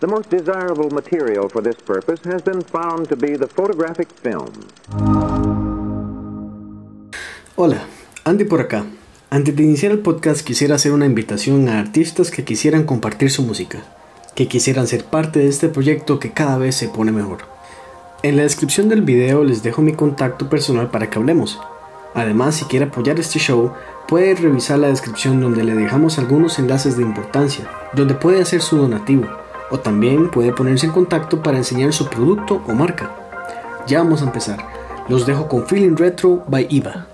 The most desirable material for this purpose has been found to be the photographic film. Hola, Andy por acá. Antes de iniciar el podcast quisiera hacer una invitación a artistas que quisieran compartir su música, que quisieran ser parte de este proyecto que cada vez se pone mejor. En la descripción del video les dejo mi contacto personal para que hablemos. Además, si quiere apoyar este show, puede revisar la descripción donde le dejamos algunos enlaces de importancia, donde puede hacer su donativo, o también puede ponerse en contacto para enseñar su producto o marca. Ya vamos a empezar. Los dejo con Feeling Retro by Iva.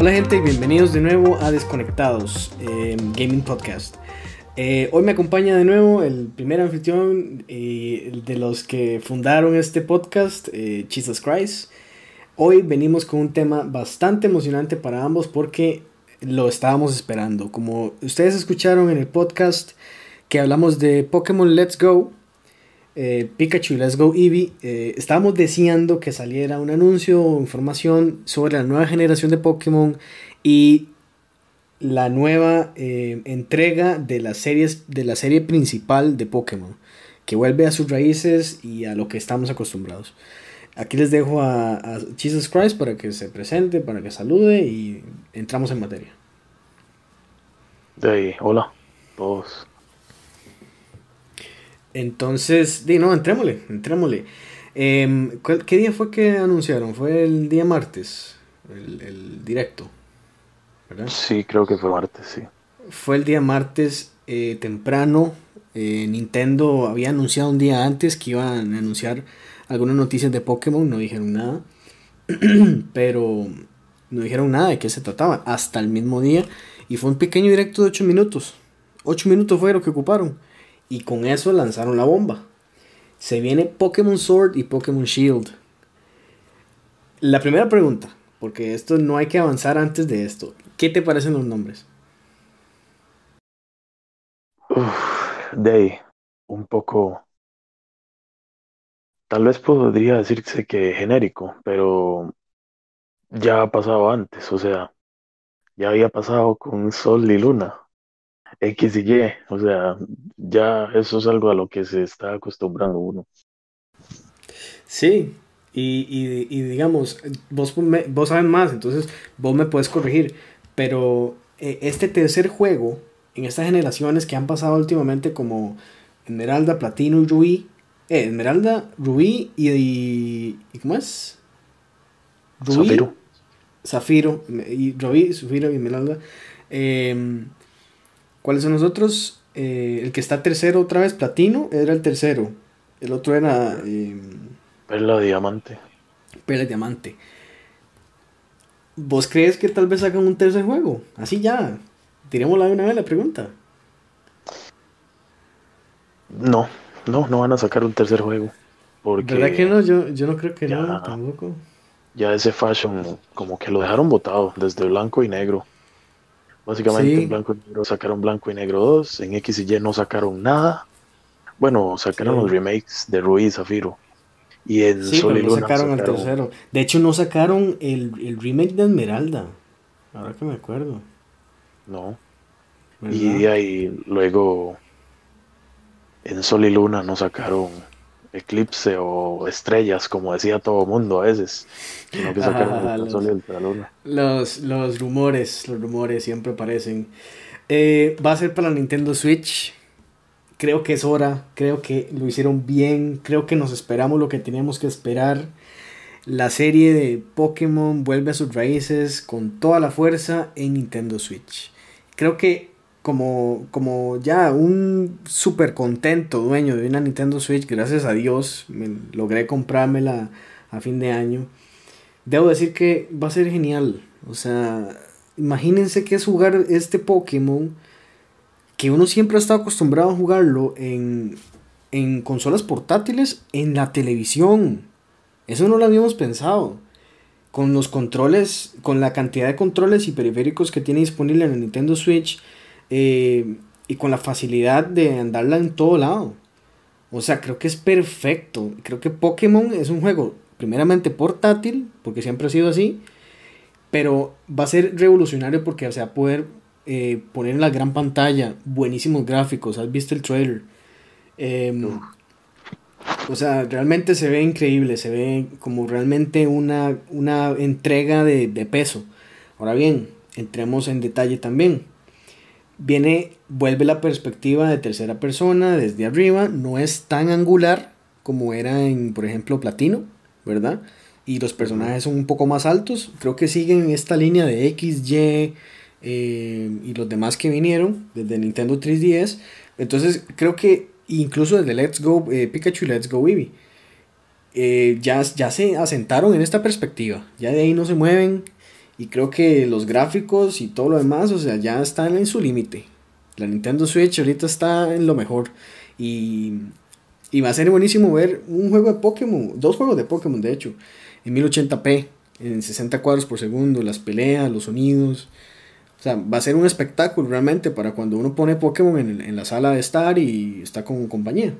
Hola gente bienvenidos de nuevo a Desconectados, eh, Gaming Podcast. Eh, hoy me acompaña de nuevo el primer anfitrión eh, de los que fundaron este podcast, Jesus Christ. Hoy venimos con un tema bastante emocionante para ambos porque lo estábamos esperando. Como ustedes escucharon en el podcast que hablamos de Pokémon Let's Go, eh, Pikachu y Let's Go Eevee, eh, estábamos deseando que saliera un anuncio o información sobre la nueva generación de Pokémon y la nueva eh, entrega de las series de la serie principal de Pokémon, que vuelve a sus raíces y a lo que estamos acostumbrados. Aquí les dejo a, Jesus Christ para que se presente, para que salude y entramos en materia. Ahí, hola, todos. Entonces, di, no, entrémosle, entrémosle. Em, ¿cuál- ¿Qué día fue que anunciaron? Fue el día martes, el, el directo, ¿verdad? Sí, creo que fue martes, sí. Fue el día martes eh, temprano. eh, Nintendo había anunciado un día antes que iban a anunciar algunas noticias de Pokémon, no dijeron nada. Pero no dijeron nada de qué se trataba hasta el mismo día. Y fue un pequeño directo de 8 minutos. 8 minutos fue lo que ocuparon. Y con eso lanzaron la bomba. Se viene Pokémon Sword y Pokémon Shield. La primera pregunta, porque esto no hay que avanzar antes de esto. ¿Qué te parecen los nombres? Uf, de un poco. Tal vez podría decirse que genérico, pero ya ha pasado antes, o sea, ya había pasado con Sol y Luna, X y Y, o sea, ya eso es algo a lo que se está acostumbrando uno. Sí, y, y- y digamos, vos, me- vos sabes más, entonces vos me puedes corregir, pero eh, este tercer juego, en estas generaciones que han pasado últimamente como Esmeralda, Platino y Rubí, eh, Esmeralda, Rubí y, y, y ¿cómo es? Rubí, Zafiro. Zafiro, y Rubí, Zafiro y Esmeralda. em, ¿Cuáles son los otros? Eh, el que está tercero otra vez, Platino, era el tercero. El otro era... Perla de Diamante. Perla Diamante. ¿Vos crees que tal vez hagan un tercer juego? Así ya. Tirémosla de una vez la pregunta. No, no, no van a sacar un tercer juego, porque ¿Verdad que no? Yo, yo no creo que no, tampoco. ya ese fashion como que lo dejaron botado desde blanco y negro. Básicamente Sí. en blanco y negro sacaron blanco y negro 2, en X y Y no sacaron nada. Bueno, sacaron Sí. los remakes de Ruiz y Zafiro. Y en Sí, Sol y pero no Luna sacaron el sacaron- tercero. De hecho, no sacaron el, el remake de Esmeralda. Ahora que me acuerdo. No. ¿verdad? Y ahí luego en Sol y Luna no sacaron Eclipse o Estrellas, como decía todo mundo a veces, sino que Ah, los- Luna. Los, los rumores, los rumores siempre aparecen. Eh, va a ser para Nintendo Switch. Creo que es hora, creo que lo hicieron bien, creo que nos esperamos lo que teníamos que esperar. La serie de Pokémon vuelve a sus raíces con toda la fuerza en Nintendo Switch. Creo que como, como ya un súper contento dueño de una Nintendo Switch, gracias a Dios, logré comprármela a fin de año. Debo decir que va a ser genial. O sea, imagínense que es jugar este Pokémon que uno siempre ha estado acostumbrado a jugarlo en, en consolas portátiles en la televisión. Eso no lo habíamos pensado. Con los controles, con la cantidad de controles y periféricos que tiene disponible en el Nintendo Switch eh, y con la facilidad de andarla en todo lado. O sea, creo que es perfecto. Creo que Pokémon es un juego primeramente portátil, porque siempre ha sido así, pero va a ser revolucionario porque o sea, va a poder eh, poner en la gran pantalla buenísimos gráficos. ¿Has visto el trailer? Em, o sea, realmente se ve increíble, se ve como realmente una, una entrega de, de peso. Ahora bien, entremos en detalle también. Viene, vuelve la perspectiva de tercera persona desde arriba, no es tan angular como era en, por ejemplo, Platino, ¿verdad? Y los personajes son un poco más altos, creo que siguen esta línea de X, Y eh, y los demás que vinieron desde Nintendo 3DS. Entonces creo que incluso desde Let's Go eh, Pikachu y Let's Go Eevee. Eh, ya, ya se asentaron en esta perspectiva. Ya de ahí no se mueven. Y creo que los gráficos y todo lo demás, o sea, ya están en su límite. La Nintendo Switch ahorita está en lo mejor. Y, y va a ser buenísimo ver un juego de Pokémon, dos juegos de Pokémon de hecho, en 1080p, en 60 cuadros por segundo, las peleas, los sonidos. O sea, va a ser un espectáculo realmente para cuando uno pone Pokémon en, la sala de estar y está con compañía.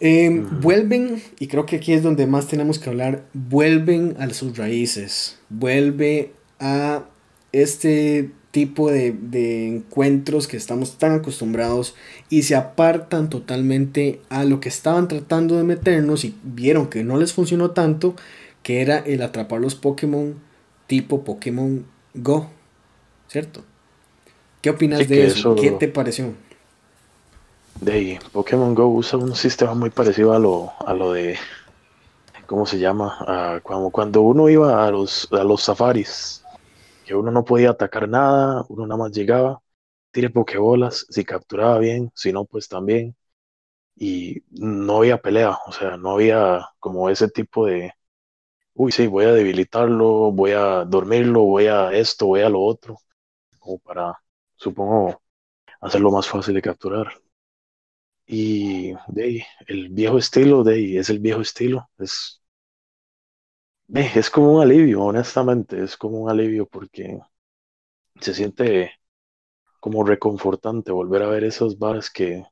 Em, vuelven, y creo que aquí es donde más tenemos que hablar, vuelven a sus raíces, vuelve a este tipo de, de, encuentros que estamos tan acostumbrados y se apartan totalmente a lo que estaban tratando de meternos y vieron que no les funcionó tanto, que era el atrapar los Pokémon tipo Pokémon Go. ¿cierto? ¿Qué opinas de eso? ¿Qué te pareció? De Pokémon Go usa un sistema muy parecido a lo, a lo de, ¿cómo se llama? cuando, cuando uno iba a los, a los safaris, que uno no podía atacar nada, uno nada más llegaba, tire pokebolas, si capturaba bien, si no, pues también. Y no había pelea, o sea, no había como ese tipo de, uy, sí, voy a debilitarlo, voy a dormirlo, voy a esto, voy a lo otro como para, supongo, hacerlo más fácil de capturar. Y de el viejo estilo, de es el viejo estilo, es, es como un alivio, honestamente, es como un alivio porque se siente como reconfortante volver a ver esos bares que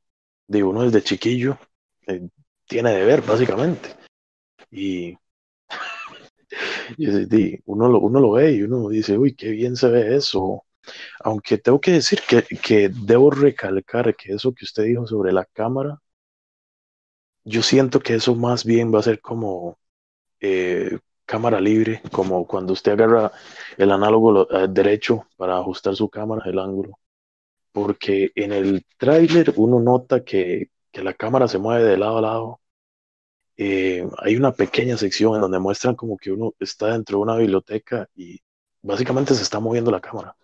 de uno desde chiquillo eh, tiene de ver, básicamente. Y uno, lo, uno lo ve y uno dice, uy, qué bien se ve eso. Aunque tengo que decir que, que debo recalcar que eso que usted dijo sobre la cámara, yo siento que eso más bien va a ser como eh, cámara libre, como cuando usted agarra el análogo eh, derecho para ajustar su cámara, el ángulo. Porque en el tráiler uno nota que, que, la cámara se mueve de lado a lado. Eh, hay una pequeña sección en donde muestran como que uno está dentro de una biblioteca y básicamente se está moviendo la cámara.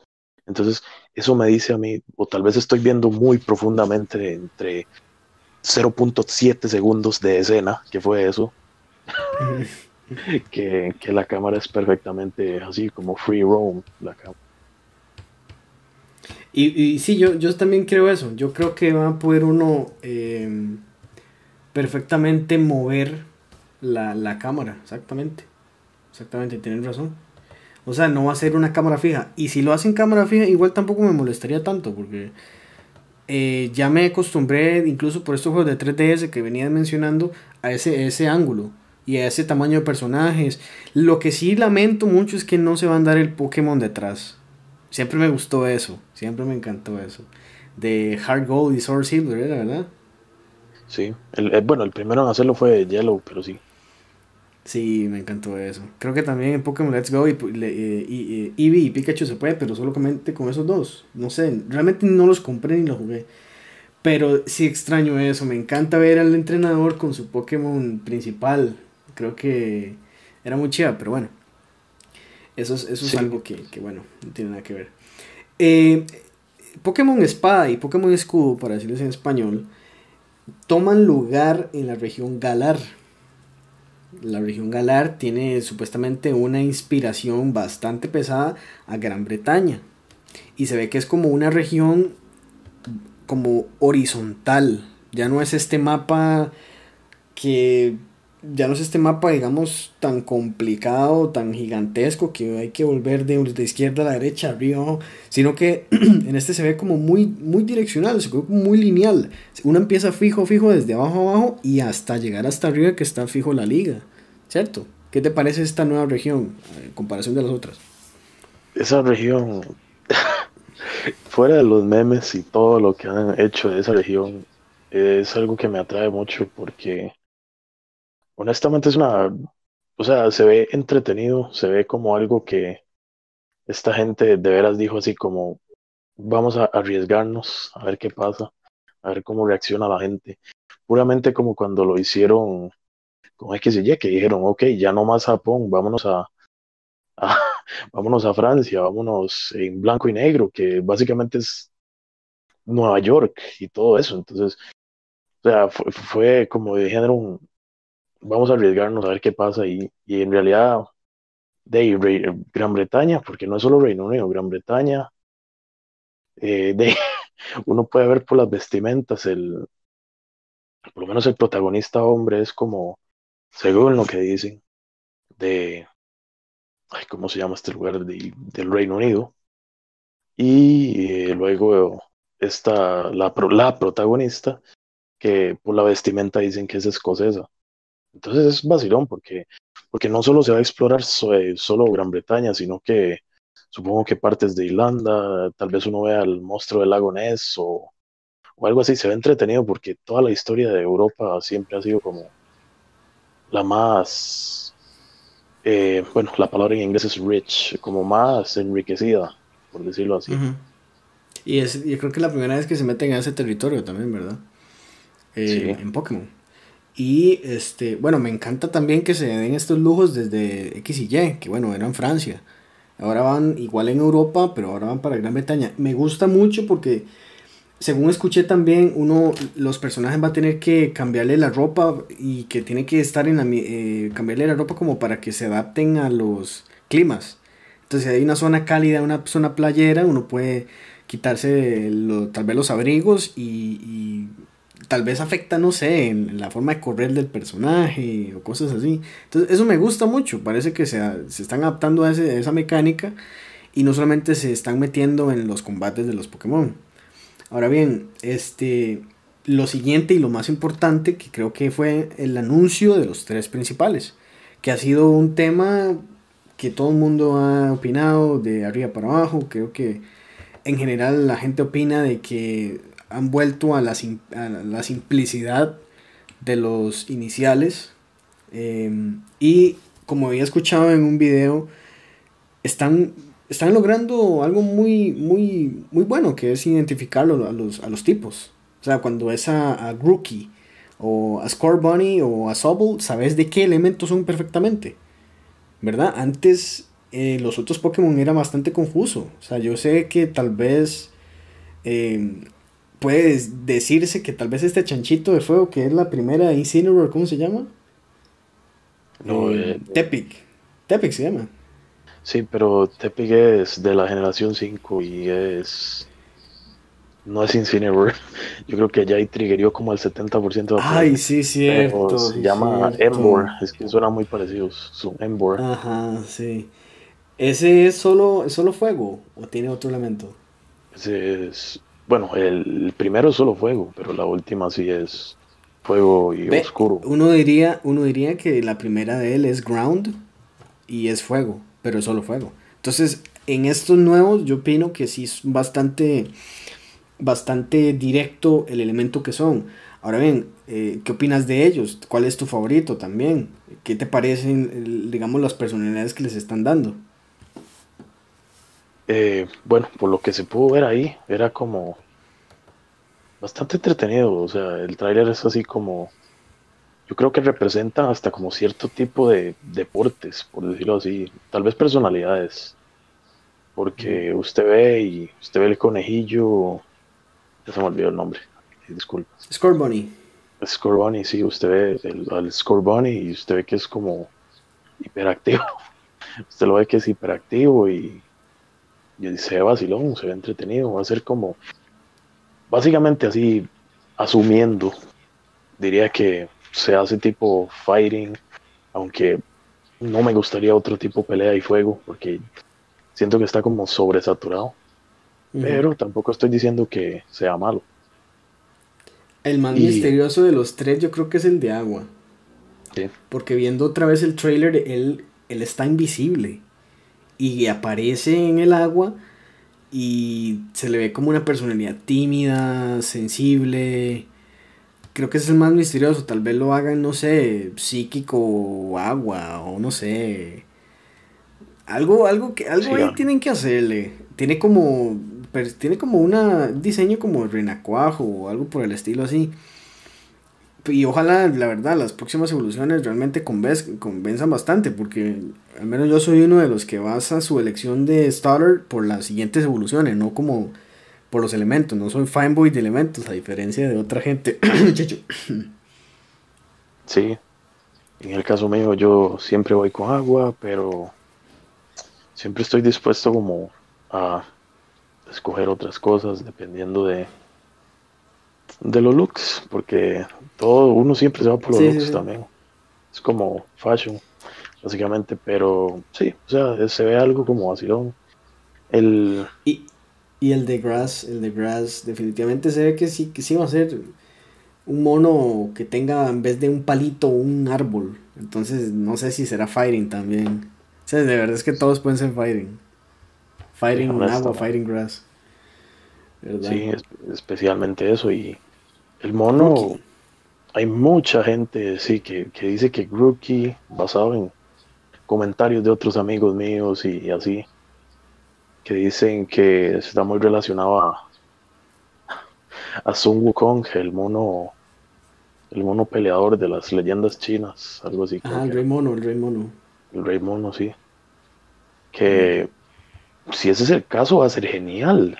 Entonces, eso me dice a mí, o tal vez estoy viendo muy profundamente entre 0.7 segundos de escena, que fue eso, que, la cámara es perfectamente así como free roam, la cámara. Y, y sí, yo, yo también creo eso. Yo creo que va a poder uno em, perfectamente mover la, la cámara, exactamente. Exactamente, tienes razón. O sea, no va a ser una cámara fija. Y si lo hacen cámara fija, igual tampoco me molestaría tanto, porque eh, ya me acostumbré, incluso por estos juegos de 3DS que venían mencionando, a ese, ese ángulo y a ese tamaño de personajes. Lo que sí lamento mucho es que no se va a dar el Pokémon detrás. Siempre me gustó eso, siempre me encantó eso. De Hard Gold y Sword Silver, ¿era verdad? Sí, el, bueno, el primero en hacerlo fue Yellow, pero sí. Sí, me encantó eso. Creo que también en Pokémon Let's Go y, y, Eevee y Pikachu se puede, pero solamente con esos dos. No sé, realmente no los compré ni los jugué. Pero sí extraño eso. Me encanta ver al entrenador con su Pokémon principal. Creo que era muy chida, pero bueno. Eso es, eso es algo que, que, bueno, no tiene nada que ver. Eh, Pokémon Espada y Pokémon Escudo, para decirles en español, toman lugar en la región Galar la región Galar tiene supuestamente una inspiración bastante pesada a Gran Bretaña. Y se ve que es como una región como horizontal, Ya no es este mapa que ya no es este mapa, digamos, tan complicado, tan gigantesco, que hay que volver de, de izquierda a la derecha, arriba, abajo, sino que en este se ve como muy, muy direccional, se ve muy lineal. Uno empieza fijo, fijo, desde abajo a abajo y hasta llegar hasta arriba que está fijo la liga, ¿cierto? ¿Qué te parece esta nueva región en comparación de las otras? Esa región, fuera de los memes y todo lo que han hecho de esa región, es algo que me atrae mucho porque honestamente es una, o sea, se ve entretenido, se ve como algo que esta gente de veras dijo así como, vamos a arriesgarnos, a ver qué pasa, a ver cómo reacciona la gente. Puramente como cuando lo hicieron con X y que dijeron, ok, ya no más Japón, vámonos a, a vámonos a Francia, vámonos en blanco y negro, que básicamente es Nueva York y todo eso. Entonces, o sea, fue, fue como de género un, vamos a arriesgarnos a ver qué pasa y, y en realidad de Gran Bretaña, porque no es solo Reino Unido, Gran Bretaña, eh, de, uno puede ver por las vestimentas, el, por lo menos el protagonista hombre es como, según lo que dicen, de, ay, ¿cómo se llama este lugar? De, del Reino Unido. Y eh, luego está la, la protagonista, que por la vestimenta dicen que es escocesa. Entonces es vacilón porque, porque no solo se va a explorar solo Gran Bretaña, sino que supongo que partes de Irlanda, tal vez uno vea el monstruo del lago Ness o, o algo así, se ve entretenido porque toda la historia de Europa siempre ha sido como la más, eh, bueno, la palabra en inglés es rich, como más enriquecida, por decirlo así. Y es, yo creo que es la primera vez que se meten a ese territorio también, ¿verdad? Eh, en Pokémon. Y este, bueno, me encanta también que se den estos lujos desde X y Y, que bueno, eran Francia. Ahora van igual en Europa, pero ahora van para Gran Bretaña. Me gusta mucho porque, según escuché también, uno, los personajes va a tener que cambiarle la ropa y que tiene que estar en la, eh, cambiarle la ropa como para que se adapten a los climas. Entonces, si hay una zona cálida, una zona playera, uno puede quitarse tal vez los abrigos y tal vez afecta, no sé, en, la forma de correr del personaje o cosas así. Entonces, eso me gusta mucho. Parece que se, se están adaptando a, esa mecánica y no solamente se están metiendo en los combates de los Pokémon. Ahora bien, este, lo siguiente y lo más importante que creo que fue el anuncio de los tres principales, que ha sido un tema que todo el mundo ha opinado de arriba para abajo. Creo que en general la gente opina de que han vuelto a la, la simplicidad de los iniciales. Em, y como había escuchado en un video, están, están logrando algo muy, muy, muy bueno, que es identificarlo a los, a los tipos. O sea, cuando es a, a Grookey, o a Score Bunny, o a Sobble, sabes de qué elementos son perfectamente. ¿Verdad? Antes eh, los otros Pokémon era bastante confuso. O sea, yo sé que tal vez em, puede decirse que tal vez este chanchito de fuego, que es la primera Incineroar, ¿cómo se llama? No, eh, eh, Tepic. Tepic se llama. Sí, pero Tepic es de la generación 5 y es. No es Incineroar. Yo creo que ya ahí triggerió como el 70% de Ay, sí, cierto. se llama Embor. Es que suena muy parecido. Su Embor. Ajá, sí. ¿Ese es solo, es solo fuego o tiene otro elemento? Ese es bueno, el primero es solo fuego, pero la última sí es fuego y oscuro. Uno diría, uno diría que la primera de él es ground y es fuego, pero es solo fuego. Entonces, en estos nuevos yo opino que sí es bastante, bastante directo el elemento que son. Ahora bien, eh, ¿qué opinas de ellos? ¿Cuál es tu favorito también? ¿Qué te parecen, digamos, las personalidades que les están dando? Eh, bueno, por lo que se pudo ver ahí, era como bastante entretenido. O sea, el tráiler es así como. Yo creo que representa hasta como cierto tipo de deportes, por decirlo así. Tal vez personalidades. Porque usted ve y usted ve el conejillo. Ya se me olvidó el nombre. Disculpa. Score Bunny. Score Bunny, sí, usted ve el, al Score Bunny y usted ve que es como hiperactivo. usted lo ve que es hiperactivo y y se ve vacilón, se ve entretenido, va a ser como, básicamente así, asumiendo, diría que se hace tipo fighting, aunque no me gustaría otro tipo pelea y fuego, porque siento que está como sobresaturado. Pero tampoco estoy diciendo que sea malo. El más misterioso de los tres yo creo que es el de agua. Sí. Porque viendo otra vez el trailer, él, él está invisible. Y aparece en el agua y se le ve como una personalidad tímida, sensible. Creo que es el más misterioso. Tal vez lo hagan, no sé, psíquico o agua o no sé. Algo, algo que algo ahí tienen que hacerle. Tiene como tiene como un diseño como renacuajo o algo por el estilo así. Y ojalá, la verdad, las próximas evoluciones realmente convenzan bastante, porque al menos yo soy uno de los que basa su elección de starter por las siguientes evoluciones, no como por los elementos. No soy fanboy de elementos, a diferencia de otra gente. sí, en el caso mío yo siempre voy con agua, pero siempre estoy dispuesto como a escoger otras cosas dependiendo de, de los looks, porque todo uno siempre se va por los looks también. Es como fashion, básicamente, pero sí, o sea, se ve algo como vacilón. El... Y, y el de Grass, el de Grass, definitivamente se ve que sí, que sí va a ser un mono que tenga en vez de un palito un árbol. Entonces no sé si será fighting también. O sea, de verdad es que todos pueden ser fighting. Fighting agua, fighting grass. Sí, especialmente eso. Y el mono, hay mucha gente sí que, dice que Grookey, basado en comentarios de otros amigos míos y, así, que dicen que está muy relacionado a, a Sun Wukong, el mono, el mono peleador de las leyendas chinas, algo así. Ah, el rey mono, el rey mono. El rey mono, sí. Que si ese es el caso, va a ser genial.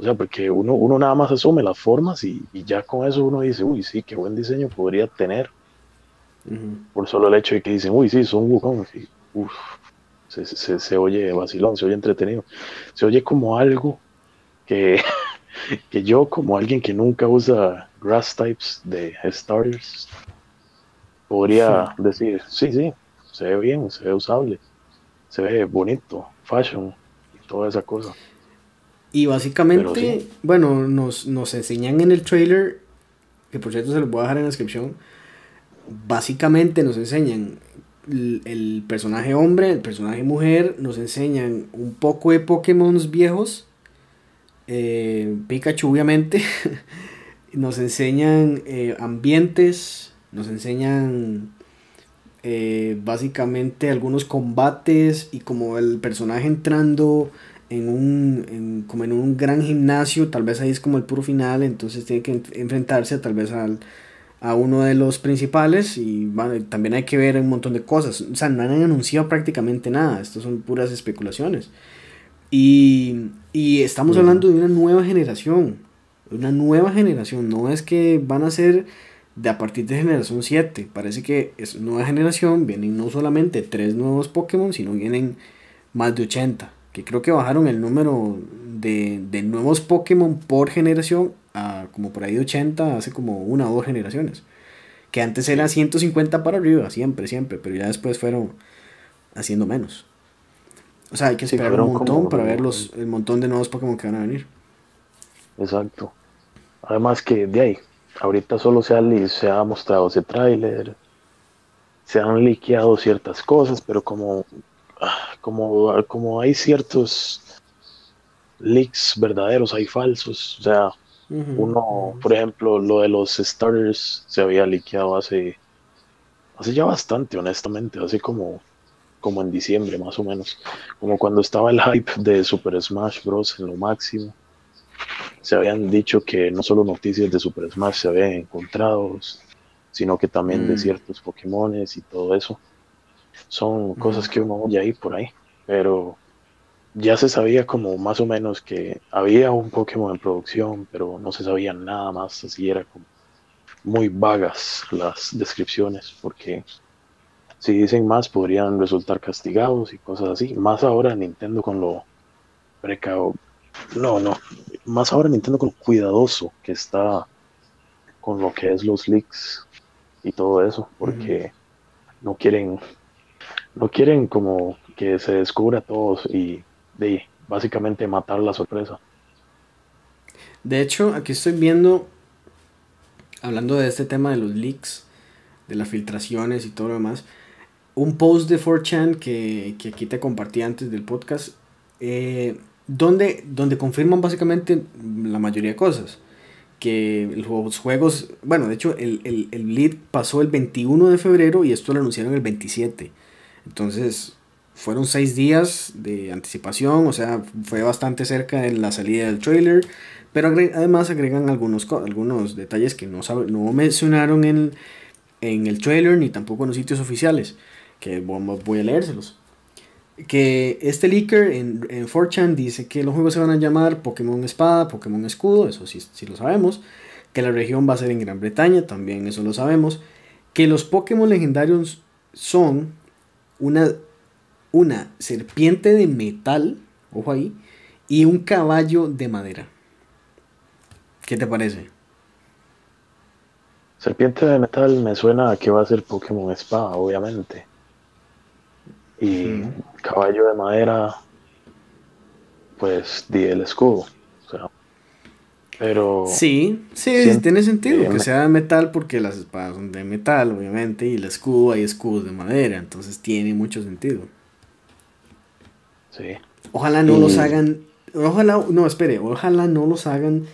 O sea, porque uno, uno nada más asume las formas y, ya con eso uno dice, uy, sí, qué buen diseño podría tener. Por solo el hecho de que dicen, uy, sí, son Wukong. se, se, oye vacilón, se oye entretenido. Se oye como algo que, que yo, como alguien que nunca usa grass types de starters, podría decir, sí, sí, se ve bien, se ve usable, se ve bonito, fashion toda esa cosa. Y básicamente, bueno, nos, nos enseñan en el trailer, que por cierto se los voy a dejar en la descripción, básicamente nos enseñan el, personaje hombre, el personaje mujer, nos enseñan un poco de Pokémon viejos, eh, Pikachu obviamente, nos enseñan eh, ambientes, nos enseñan eh, básicamente algunos combates y como el personaje entrando en un, como en un gran gimnasio, tal vez ahí es como el puro final, entonces tiene que enfrentarse tal vez al, a uno de los principales y bueno, también hay que ver un montón de cosas, o sea, no han anunciado prácticamente nada, estas son puras especulaciones. Y, y estamos hablando de una nueva generación, una nueva generación, no es que van a ser de a partir de generación 7. Parece que es nueva generación, vienen no solamente tres nuevos Pokémon, sino vienen más de 80. Que creo que bajaron el número de, de nuevos Pokémon por generación a como por ahí de 80 hace como una o dos generaciones. Que antes era 150 para arriba, siempre, siempre, pero ya después fueron haciendo menos. O sea, hay que esperar un montón para ver los, el montón de nuevos Pokémon que van a venir. Exacto. Además que de ahí, ahorita solo se ha, se ha mostrado ese tráiler, se han liqueado ciertas cosas, pero como, como, como hay ciertos leaks verdaderos, hay falsos, o sea, uno, por ejemplo, lo de los starters se había liqueado hace, hace ya bastante, honestamente, así como, como en diciembre más o menos, como cuando estaba el hype de Super Smash Bros. en lo máximo se habían dicho que no solo noticias de Super Smash se habían encontrado, sino que también de mm. ciertos Pokémones y todo eso. Son cosas que uno oye ahí por ahí, pero ya se sabía como más o menos que había un Pokémon en producción, pero no se sabía nada más, así era como muy vagas las descripciones, porque si dicen más podrían resultar castigados y cosas así. Más ahora Nintendo con lo precau no, no. Más ahora Nintendo con lo cuidadoso que está con lo que es los leaks y todo eso, porque no quieren, no quieren como que se descubra a todos y de básicamente matar la sorpresa. De hecho, aquí estoy viendo, hablando de este tema de los leaks, de las filtraciones y todo lo demás, un post de 4chan que, que aquí te compartí antes del podcast, eh, donde, donde confirman básicamente la mayoría de cosas. Que los juegos, bueno, de hecho el, el, el lead pasó el 21 de febrero y esto lo anunciaron el 27. Entonces, fueron seis días de anticipación, o sea, fue bastante cerca de la salida del trailer, pero además agregan algunos, algunos detalles que no, no mencionaron en, en el trailer ni tampoco en los sitios oficiales, que voy a leérselos. Que este leaker en, en 4chan dice que los juegos se van a llamar Pokémon Espada, Pokémon Escudo, eso sí, sí lo sabemos. Que la región va a ser en Gran Bretaña, también eso lo sabemos. Que los Pokémon legendarios son una una serpiente de metal, ojo ahí, y un caballo de madera. ¿Qué te parece? Serpiente de metal me suena a que va a ser Pokémon Espada, obviamente. Y caballo de madera, pues di el escudo. Pero. Sí, sí, tiene sentido que sea de metal porque las espadas son de metal, obviamente, y el escudo hay escudos de madera, entonces tiene mucho sentido. Ojalá no los hagan. Ojalá, no, espere, ojalá no los hagan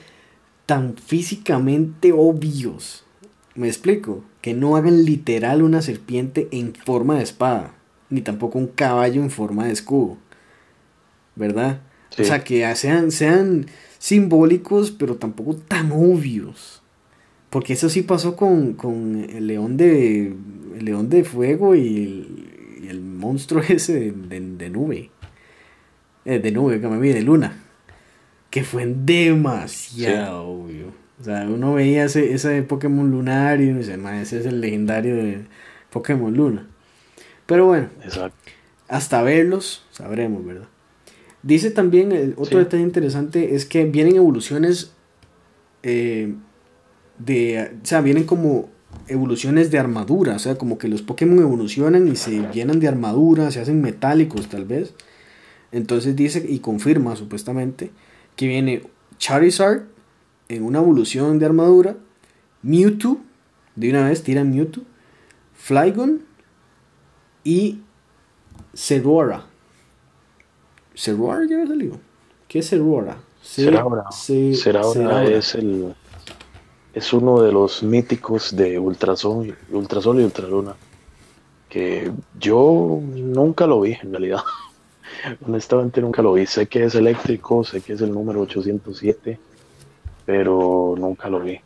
tan físicamente obvios. Me explico. Que no hagan literal una serpiente en forma de espada. Ni tampoco un caballo en forma de escudo. ¿Verdad? O sea, que sean, sean simbólicos, pero tampoco tan obvios. Porque eso sí pasó con, el león de. El león de fuego y el, monstruo ese de nube. Eh, de nube, que me vi, de luna, que fue demasiado obvio. O sea, uno veía ese, ese Pokémon lunar y uno dice, ese es el legendario de Pokémon Luna. Pero bueno, hasta verlos sabremos, ¿verdad? Dice también, el otro detalle interesante es que vienen evoluciones eh, de, o sea, vienen como evoluciones de armadura, o sea, como que los Pokémon evolucionan y se llenan de armadura, se hacen metálicos tal vez. Entonces dice y confirma supuestamente que viene Charizard en una evolución de armadura, Mewtwo, de una vez tira Mewtwo, Flygon y Zeraora. ¿Zeraora ya ha salido? ¿Qué es Zeraora? Zeraora. es el es uno de los míticos de Ultrasol, Ultrasol y Ultraluna que yo nunca lo vi en realidad. Honestamente nunca lo vi. Sé que es eléctrico, sé que es el número 807, pero nunca lo vi.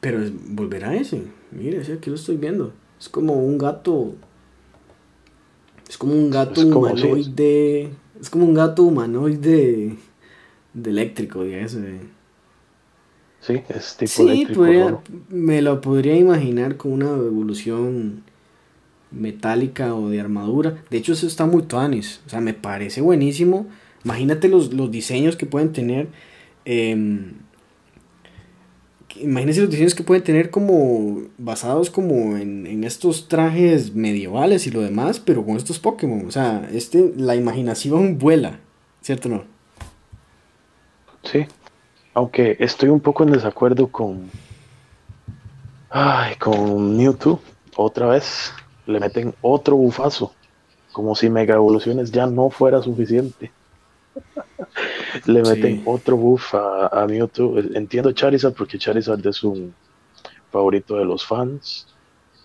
Pero volverá ese. Mire, ese aquí lo estoy viendo. Es como un gato. Es como un gato humanoide. es como un gato humanoide de eléctrico, digamos. Sí, es tipo sí, me lo podría imaginar con una evolución metálica o de armadura. De hecho, eso está muy tuanis. O sea, me parece buenísimo. Imagínate los, diseños que pueden tener. Eh, imagínense los diseños que pueden tener como basados como en, estos trajes medievales y lo demás, pero con estos Pokémon. O sea, este, la imaginación vuela, ¿cierto no? Sí, aunque estoy un poco en desacuerdo con... Ay, con Mewtwo, otra vez le meten otro bufazo, como si Mega Evoluciones ya no fuera suficiente. Le meten otro buff a, Mewtwo. Entiendo Charizard porque Charizard es un favorito de los fans.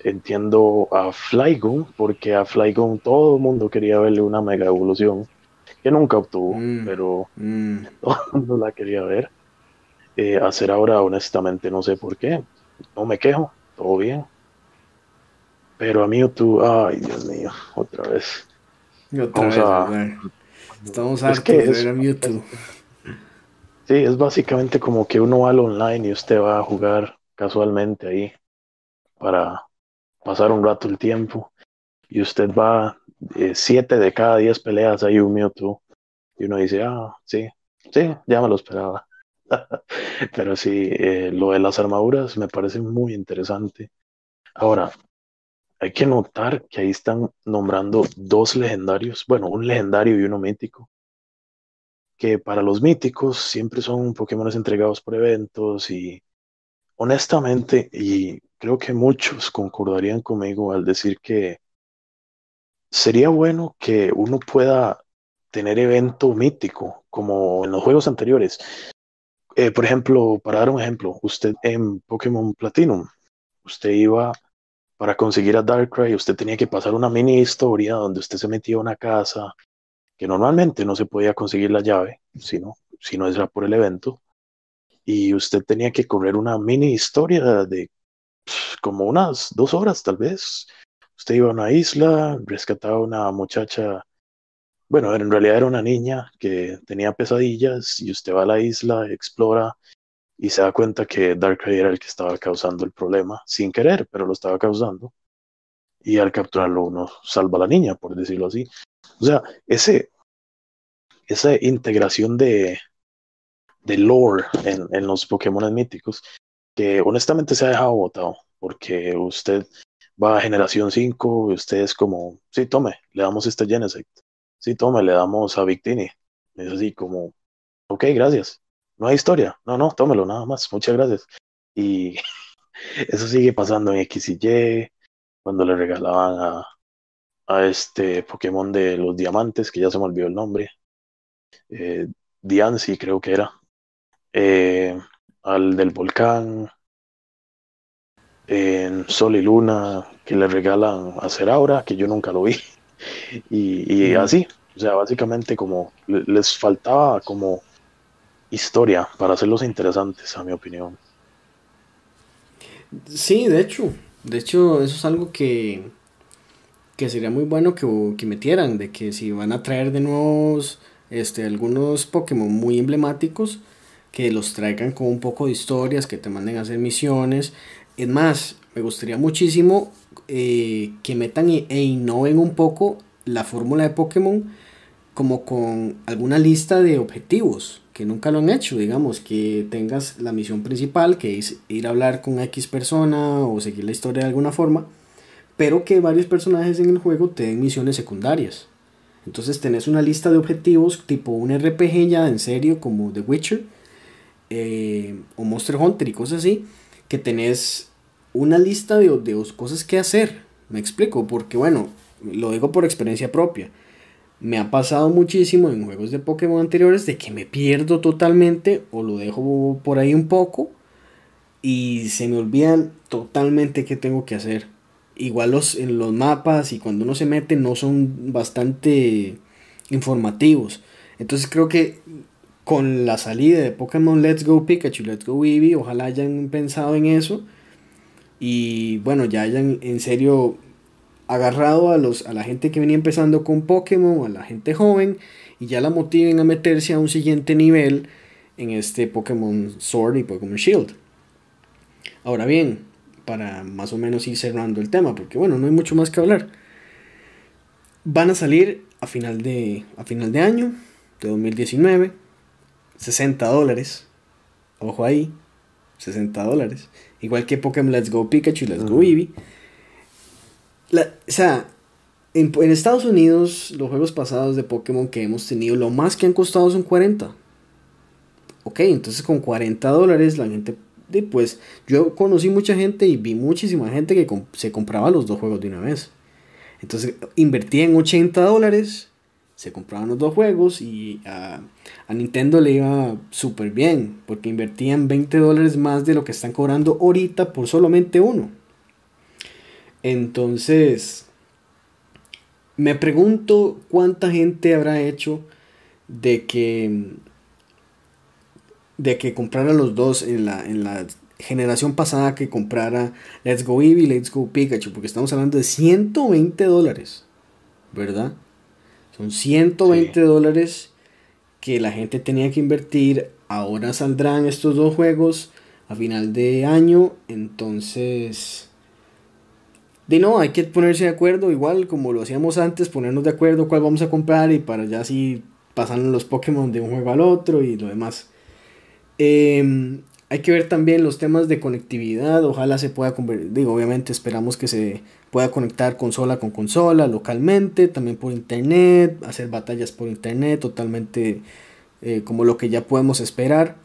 Entiendo a Flygon porque a Flygon todo el mundo quería verle una mega evolución que nunca obtuvo, mm, pero mm. todo el mundo la quería ver. Eh, hacer ahora, honestamente, no sé por qué. No me quejo, todo bien. Pero a Mewtwo, ay Dios mío, otra vez. Otra vez, a... Estamos hartos de ver a Mewtwo. Sí, es básicamente como que uno va al online y usted va a jugar casualmente ahí para pasar un rato el tiempo. Y usted va eh, siete de cada diez peleas hay un Mewtwo. Y uno dice, ah, sí, sí, ya me lo esperaba. Pero sí, eh, lo de las armaduras me parece muy interesante. Ahora, hay que notar que ahí están nombrando dos legendarios, bueno, un legendario y uno mítico, que para los míticos siempre son Pokémon entregados por eventos y honestamente, y creo que muchos concordarían conmigo al decir que sería bueno que uno pueda tener evento mítico, como en los juegos anteriores. Eh, por ejemplo, para dar un ejemplo, usted en Pokémon Platinum, usted iba para conseguir a Darkrai, usted tenía que pasar una mini historia donde usted se metía a una casa que normalmente no se podía conseguir la llave, sino, si no era por el evento, y usted tenía que correr una mini historia de como unas dos horas tal vez. Usted iba a una isla, rescataba a una muchacha bueno, en realidad era una niña que tenía pesadillas y usted va a la isla, explora y se da cuenta que Darkrai era el que estaba causando el problema, sin querer, pero lo estaba causando. Y al capturarlo uno salva a la niña, por decirlo así. O sea, ese, esa integración de, de lore en, en los Pokémon míticos, que honestamente se ha dejado botado, porque usted va a generación 5 y usted es como, sí, tome, le damos este Genesect sí, tome, le damos a Victini. Es así como, ok, gracias. No hay historia. No, no, tómelo nada más. Muchas gracias. Y eso sigue pasando en X y Y, cuando le regalaban a, a este Pokémon de los diamantes, que ya se me olvidó el nombre. Eh, Diancie creo que era. Eh, al del volcán. En Sol y Luna, que le regalan a Ceraura, que yo nunca lo vi y, así, o sea, básicamente como les faltaba como historia para hacerlos interesantes, a mi opinión. Sí, de hecho, de hecho eso es algo que, que sería muy bueno que, que metieran, de que si van a traer de nuevos este, algunos Pokémon muy emblemáticos, que los traigan con un poco de historias, que te manden a hacer misiones. Es más, me gustaría muchísimo eh, que metan e, e, innoven un poco la fórmula de Pokémon como con alguna lista de objetivos que nunca lo han hecho, digamos, que tengas la misión principal, que es ir a hablar con X persona o seguir la historia de alguna forma, pero que varios personajes en el juego te den misiones secundarias. Entonces tenés una lista de objetivos tipo un RPG ya en serio como The Witcher eh, o Monster Hunter y cosas así, que tenés una lista de, de cosas que hacer. Me explico, porque bueno, lo digo por experiencia propia. Me ha pasado muchísimo en juegos de Pokémon anteriores de que me pierdo totalmente o lo dejo por ahí un poco y se me olvidan totalmente qué tengo que hacer. Igual los, en los mapas y cuando uno se mete no son bastante informativos. Entonces creo que con la salida de Pokémon Let's Go Pikachu, Let's Go Eevee, ojalá hayan pensado en eso y bueno, ya hayan en serio agarrado a, los, a la gente que venía empezando con Pokémon, a la gente joven, y ya la motiven a meterse a un siguiente nivel en este Pokémon Sword y Pokémon Shield. Ahora bien, para más o menos ir cerrando el tema, porque bueno, no hay mucho más que hablar. Van a salir a final de, a final de año, de 2019, 60 dólares. Ojo ahí, 60 dólares. Igual que Pokémon Let's Go Pikachu y Let's Go Eevee. O sea, en, Estados Unidos, los juegos pasados de Pokémon que hemos tenido, lo más que han costado son 40. Ok, entonces con 40 dólares la gente, pues yo conocí mucha gente y vi muchísima gente que se compraba los dos juegos de una vez. Entonces invertí en 80 dólares se compraban los dos juegos y a, Nintendo le iba súper bien porque invertían 20 dólares más de lo que están cobrando ahorita por solamente uno. Entonces, me pregunto cuánta gente habrá hecho de que de que comprara los dos en la, en la generación pasada que comprara Let's Go Eevee y Let's Go Pikachu, porque estamos hablando de 120 dólares, ¿verdad? Son 120 dólares que la gente tenía que invertir. Ahora saldrán estos dos juegos a final de año. Entonces... De no, hay que ponerse de acuerdo, igual como lo hacíamos antes, ponernos de acuerdo cuál vamos a comprar y para ya así pasan los Pokémon de un juego al otro y lo demás. Em, hay que ver también los temas de conectividad. Ojalá se pueda convertir. Digo, obviamente esperamos que se pueda conectar consola con consola localmente, también por internet, hacer batallas por internet, totalmente eh, como lo que ya podemos esperar.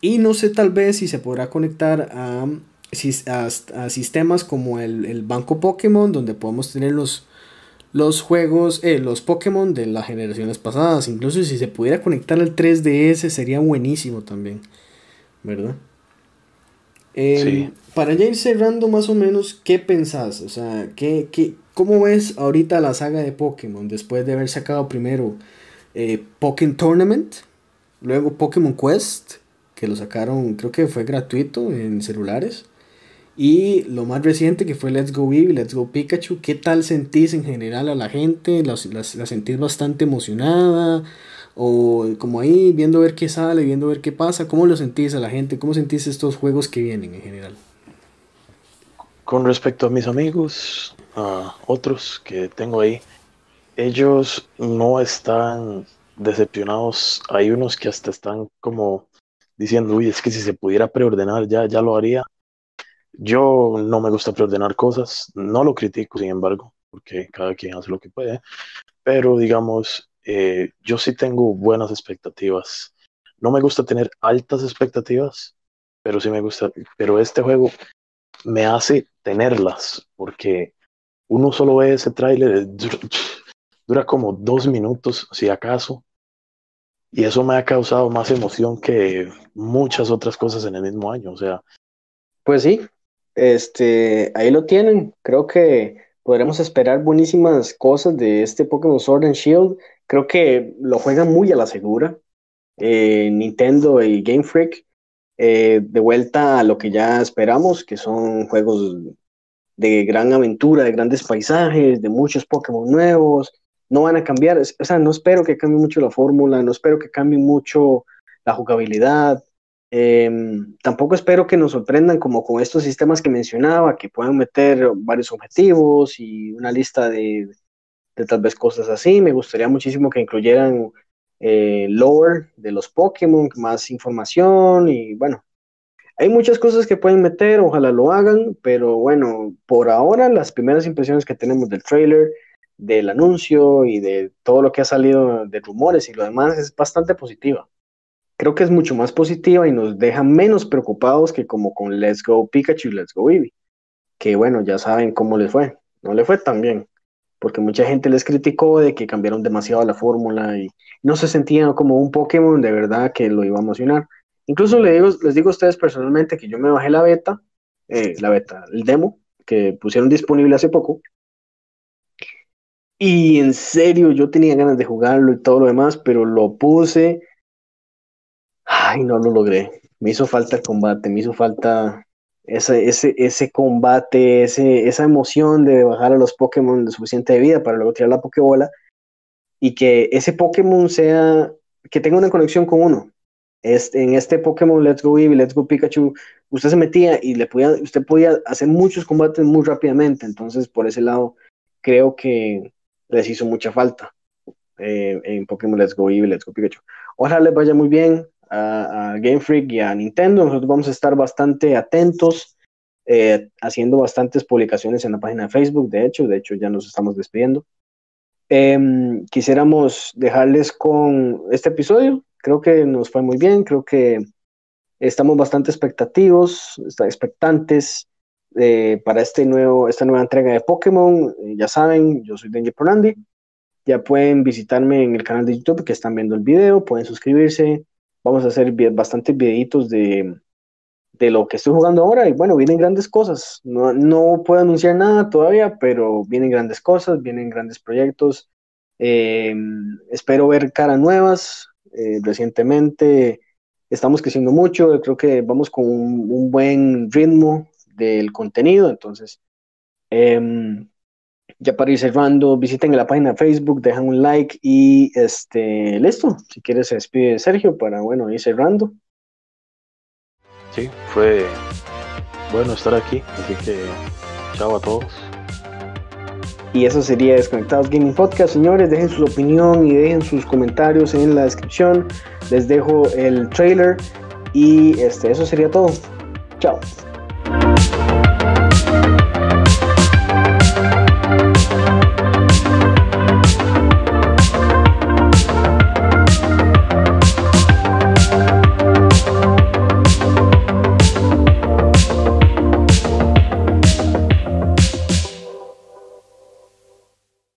Y no sé tal vez si se podrá conectar a, a, sistemas como el, Banco Pokémon, donde podemos tener los, los juegos, eh, los Pokémon de las generaciones pasadas. Incluso si se pudiera conectar al 3DS sería buenísimo también, ¿verdad? Em, para ya ir cerrando más o menos, ¿qué pensás? O sea, ¿qué, qué, ¿cómo ves ahorita la saga de Pokémon después de haber sacado primero eh, Pokémon Tournament, luego Pokémon Quest, que lo sacaron, creo que fue gratuito en celulares. Y lo más reciente que fue Let's Go Eevee, Let's Go Pikachu. ¿Qué tal sentís en general a la gente? ¿La, sentís bastante emocionada? ¿O como ahí viendo ver qué sale, viendo ver qué pasa? ¿Cómo lo sentís a la gente? ¿Cómo sentís estos juegos que vienen en general? Con respecto a mis amigos, a otros que tengo ahí, ellos no están decepcionados. Hay unos que hasta están como diciendo, uy, es que si se pudiera preordenar ya, ya lo haría. Yo no me gusta preordenar cosas, no lo critico, sin embargo, porque cada quien hace lo que puede, pero digamos, eh, yo sí tengo buenas expectativas. No me gusta tener altas expectativas, pero sí me gusta, pero este juego me hace tenerlas, porque uno solo ve ese tráiler, dura como dos minutos, si acaso, y eso me ha causado más emoción que muchas otras cosas en el mismo año. O sea. Pues sí, este, ahí lo tienen. Creo que podremos esperar buenísimas cosas de este Pokémon Sword and Shield. Creo que lo juegan muy a la segura. Eh, Nintendo y Game Freak. Eh, de vuelta a lo que ya esperamos, que son juegos de gran aventura, de grandes paisajes, de muchos Pokémon nuevos, no van a cambiar, o sea, no espero que cambie mucho la fórmula, no espero que cambie mucho la jugabilidad, em, tampoco espero que nos sorprendan como con estos sistemas que mencionaba, que puedan meter varios objetivos y una lista de, tal vez cosas así. Me gustaría muchísimo que incluyeran eh, lore de los Pokémon, más información y bueno, hay muchas cosas que pueden meter, ojalá lo hagan, pero bueno, por ahora las primeras impresiones que tenemos del trailer del anuncio y de todo lo que ha salido de rumores y lo demás es bastante positiva. Creo que es mucho más positiva y nos deja menos preocupados que como con Let's Go Pikachu y Let's Go Eevee, que bueno, ya saben cómo les fue. No le fue tan bien, porque mucha gente les criticó de que cambiaron demasiado la fórmula y no se sentían como un Pokémon de verdad que lo iba a emocionar. Incluso les digo, les digo a ustedes personalmente que yo me bajé la beta, eh, la beta, el demo, que pusieron disponible hace poco, y en serio, yo tenía ganas de jugarlo y todo lo demás, pero lo puse. Ay, no lo logré. Me hizo falta el combate, me hizo falta ese, ese, ese combate, ese, esa emoción de bajar a los Pokémon de suficiente de vida para luego tirar la Pokébola y que ese Pokémon sea, que tenga una conexión con uno. Este, en este Pokémon Let's Go Eevee, Let's Go Pikachu, usted se metía y le podía, usted podía hacer muchos combates muy rápidamente. Entonces, por ese lado, creo que les hizo mucha falta eh, en Pokémon Let's Go Eevee, Let's Go Pikachu. Ojalá les vaya muy bien a, Game Freak y a Nintendo. Nosotros vamos a estar bastante atentos, eh, haciendo bastantes publicaciones en la página de Facebook, de hecho, de hecho ya nos estamos despidiendo. Em, quisiéramos dejarles con este episodio. Creo que nos fue muy bien, creo que estamos bastante expectativos, expectantes eh, para este nuevo, esta nueva entrega de Pokémon. Eh, ya saben, yo soy Denji Pronandi. Ya pueden visitarme en el canal de YouTube que están viendo el video, pueden suscribirse. Vamos a hacer bastantes videitos de, de lo que estoy jugando ahora. Y bueno, vienen grandes cosas. No, no puedo anunciar nada todavía, pero vienen grandes cosas, vienen grandes proyectos. Em, espero ver caras nuevas. Eh, recientemente estamos creciendo mucho. Creo que vamos con un buen ritmo del contenido. Entonces, em, ya para ir cerrando, visiten la página de Facebook, dejan un like y este, listo. Si quieres, se despide Sergio para, bueno, ir cerrando. Sí, fue bueno estar aquí, así que chao a todos. Y eso sería Desconectados Gaming Podcast, señores. Dejen su opinión y dejen sus comentarios en la descripción. Les dejo el trailer Y este, eso sería todo. Chao.